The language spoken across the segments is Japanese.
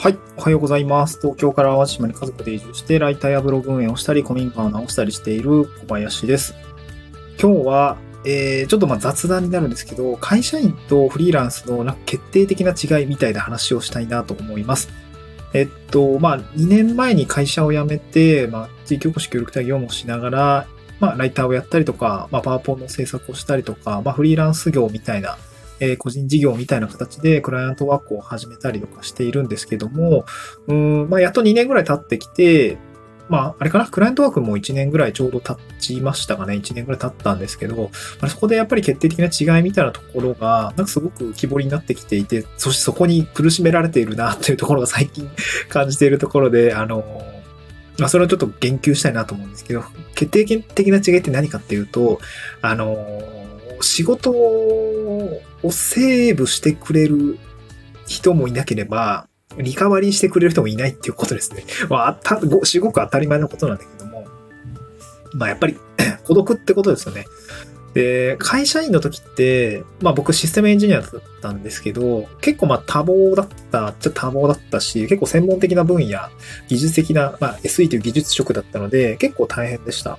はい。おはようございます。東京から淡路島に家族で移住して、ライターやブログ運営をしたり、古民家を直したりしている小林です。今日は、えー、ちょっとま雑談になるんですけど、会社員とフリーランスのなんか決定的な違いみたいな話をしたいなと思います。えっと、まあ、2年前に会社を辞めて、まあ、地域おこし協力隊業務をしながら、まあ、ライターをやったりとか、まあ、パワポンの制作をしたりとか、まあ、フリーランス業みたいなえー、個人事業みたいな形でクライアントワークを始めたりとかしているんですけども、うん、まあ、やっと2年ぐらい経ってきて、まあ、あれかな、クライアントワークも1年ぐらいちょうど経ちましたかね。1年ぐらい経ったんですけど、まあ、そこでやっぱり決定的な違いみたいなところが、なんかすごく浮き彫りになってきていて、そしてそこに苦しめられているなというところが最近 感じているところで、あの、まあ、それをちょっと言及したいなと思うんですけど、決定的な違いって何かっていうと、あの、仕事ををセーブしてくれる人もいなければ、リカバリーしてくれる人もいないっていうことですね。まあ、たすごく当たり前のことなんだけども、まあやっぱり 孤独ってことですよね。で、会社員の時って、まあ僕システムエンジニアだったんですけど、結構まあ多忙だったっ、ちょっと多忙だったし、結構専門的な分野、技術的な、まあ SE という技術職だったので、結構大変でした。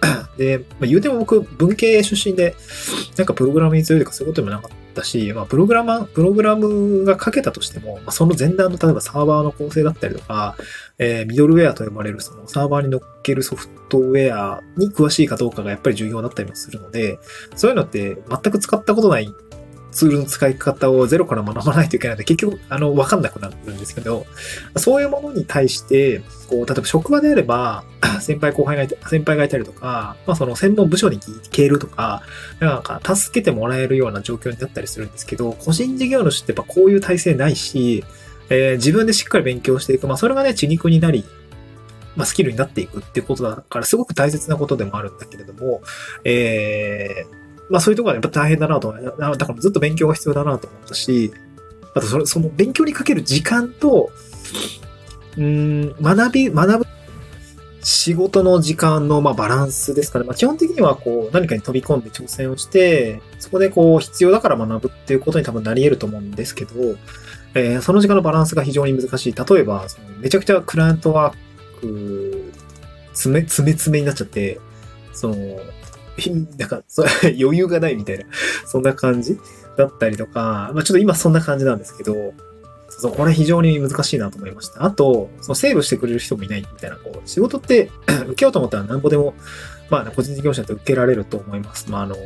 で、まあ、言うても僕、文系出身で、なんかプログラムに強いとかそういうことでもなかったし、まあ、プログラマー、プログラムが書けたとしても、まあ、その前段の例えばサーバーの構成だったりとか、えー、ミドルウェアと呼ばれるそのサーバーに乗っけるソフトウェアに詳しいかどうかがやっぱり重要だったりもするので、そういうのって全く使ったことないツールの使い方をゼロから学ばないといけないので、結局、あの、わかんなくなるんですけど、そういうものに対して、こう、例えば職場であれば、先輩後輩がいて、先輩がいたりとか、まあその専門部署に聞けるとか、なんか助けてもらえるような状況になったりするんですけど、個人事業主ってやっぱこういう体制ないし、えー、自分でしっかり勉強していく。まあそれがね、血肉になり、まあ、スキルになっていくっていうことだから、すごく大切なことでもあるんだけれども、えー、まあそういうところはやっぱ大変だなと。だからずっと勉強が必要だなと思ったし、あとそれ、その勉強にかける時間と、うん、学び、学ぶ仕事の時間のまあバランスですかね。まあ基本的にはこう何かに飛び込んで挑戦をして、そこでこう必要だから学ぶっていうことに多分なり得ると思うんですけど、えー、その時間のバランスが非常に難しい。例えば、そのめちゃくちゃクライアントワーク、詰め、詰め詰めになっちゃって、その、なんか、そ余裕がないみたいな、そんな感じだったりとか、まあちょっと今そんな感じなんですけど、そう、これ非常に難しいなと思いました。あと、そのセーブしてくれる人もいないみたいな、こう、仕事って 受けようと思ったら何ぼでも、まあ、個人事業者って受けられると思います。まあ、あの、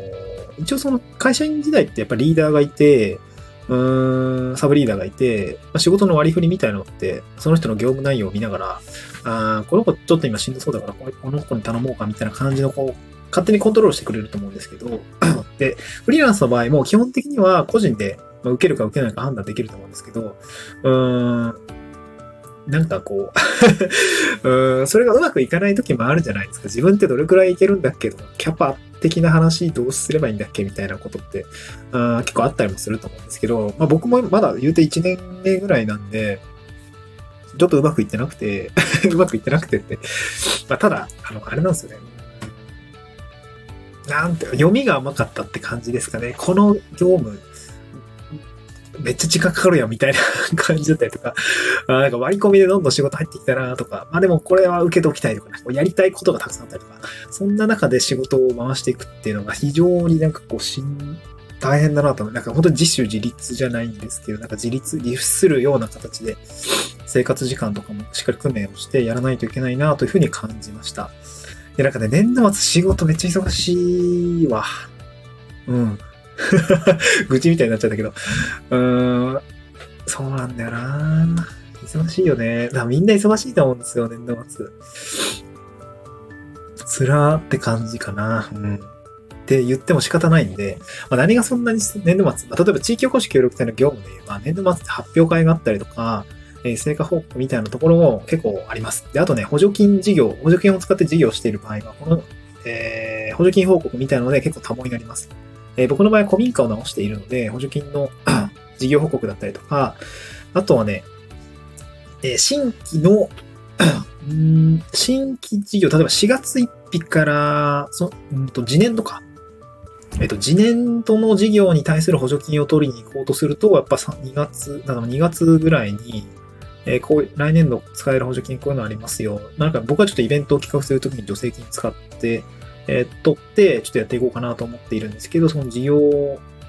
一応その会社員時代ってやっぱリーダーがいて、うーん、サブリーダーがいて、まあ、仕事の割り振りみたいなのって、その人の業務内容を見ながら、あこの子ちょっと今しんどそうだから、この子に頼もうかみたいな感じのこう、勝手にコントロールしてくれると思うんですけど、で、フリーランスの場合も基本的には個人で受けるか受けないか判断できると思うんですけど、うーん、なんかこう うん、それがうまくいかない時もあるじゃないですか。自分ってどれくらいいけるんだっけとか、キャパ的な話どうすればいいんだっけみたいなことってあ結構あったりもすると思うんですけど、まあ僕もまだ言うて1年目ぐらいなんで、ちょっとうまくいってなくて うまくいってなくてって、まあただ、あの、あれなんですよね。なんて、読みが甘かったって感じですかね。この業務、めっちゃ時間かかるやんみたいな 感じだったりとか、あなんか割り込みでどんどん仕事入ってきたなとか、まあでもこれは受けておきたいとか、ね、やりたいことがたくさんあったりとか、そんな中で仕事を回していくっていうのが非常になんかこうしん、大変だなと思う。なんか本当に自主自立じゃないんですけど、なんか自立、立するような形で生活時間とかもしっかり訓練をしてやらないといけないなというふうに感じました。で、なんかね、年度末仕事めっちゃ忙しいわ。うん。愚痴みたいになっちゃったけど。うーん。そうなんだよな忙しいよね。だみんな忙しいと思うんですよ、年度末。つらーって感じかな。うん。って言っても仕方ないんで、まあ、何がそんなに年度末、まあ、例えば地域おこし協力隊の業務で、まあ、年度末って発表会があったりとか、え成果報告みたいなところも結構あります。で、あとね、補助金事業、補助金を使って事業している場合は、この、えー、補助金報告みたいなので結構多忙になります。えー、僕の場合は古民家を直しているので、補助金の 事業報告だったりとか、あとはね、えー、新規の ん新規事業、例えば4月1日から、そうんと、次年度か。えっと、次年度の事業に対する補助金を取りに行こうとすると、やっぱ2月、だから2月ぐらいに、えーこう、来年度使える補助金こういうのありますよ。なんか僕はちょっとイベントを企画するときに助成金使って、えー取って、ちょっとやっていこうかなと思っているんですけど、その事業、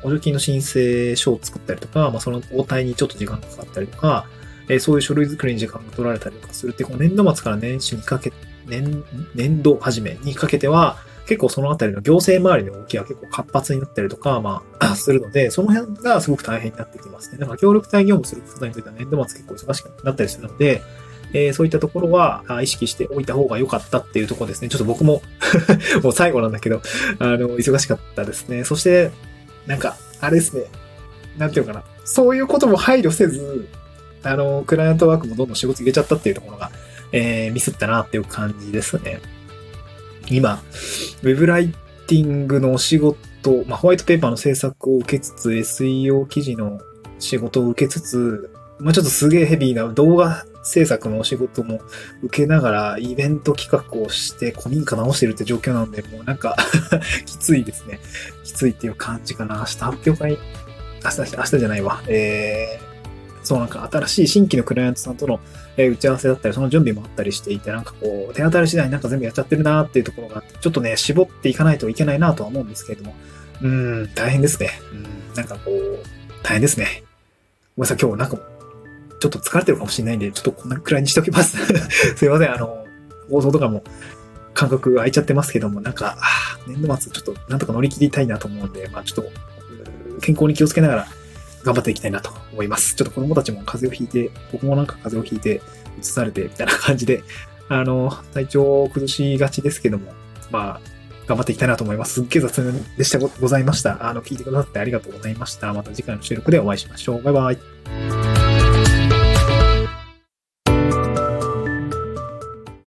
補助金の申請書を作ったりとか、まあその応対にちょっと時間がかかったりとか、えーそういう書類作りに時間が取られたりとかするって、この年度末から年始にかけ、年、年度始めにかけては、結構そのあたりの行政周りの動きが結構活発になったりとか、まあ、するので、その辺がすごく大変になってきますね。だから協力隊業務する方にとっては年度末結構忙しくなったりするので、えーそういったところは意識しておいた方が良かったっていうところですね。ちょっと僕も もう最後なんだけど、あの、忙しかったですね。そして、なんか、あれですね。なんていうのかな。そういうことも配慮せず、あの、クライアントワークもどんどん仕事入れちゃったっていうところが、えーミスったなっていう感じですね。今、ウェブライティングのお仕事、まあ、ホワイトペーパーの制作を受けつつ、SEO 記事の仕事を受けつつ、まあ、ちょっとすげえヘビーな動画制作のお仕事も受けながら、イベント企画をして、古民家直してるって状況なんで、もうなんか きついですね。きついっていう感じかな。明日発表会、明日、明日じゃないわ。えー、そうなんか新しい新規のクライアントさんとのえ打ち合わせだったり、その準備もあったりしていて、なんかこう、手当たり次第になんか全部やっちゃってるなっていうところがあって、ちょっとね、絞っていかないといけないなとは思うんですけれども、うーん、大変ですね。うん、なんかこう、大変ですね。ごめんなさい、今日なんか、ちょっと疲れてるかもしれないんで、ちょっとこんなくらいにしておきます。すいません、あの、放送とかも感覚空いちゃってますけども、なんか、年度末ちょっとなんとか乗り切りたいなと思うんで、まあちょっと、健康に気をつけながら頑張っていきたいなと思います。ちょっと子供たちも風邪をひいて、僕もなんか風邪をひいて、移されてみたいな感じで、あの、体調を崩しがちですけども、まあ、頑張っていきたいなと思います。すっげえ雑念でしたございました。あの、聞いてくださってありがとうございました。また次回の収録でお会いしましょう。バイバイ。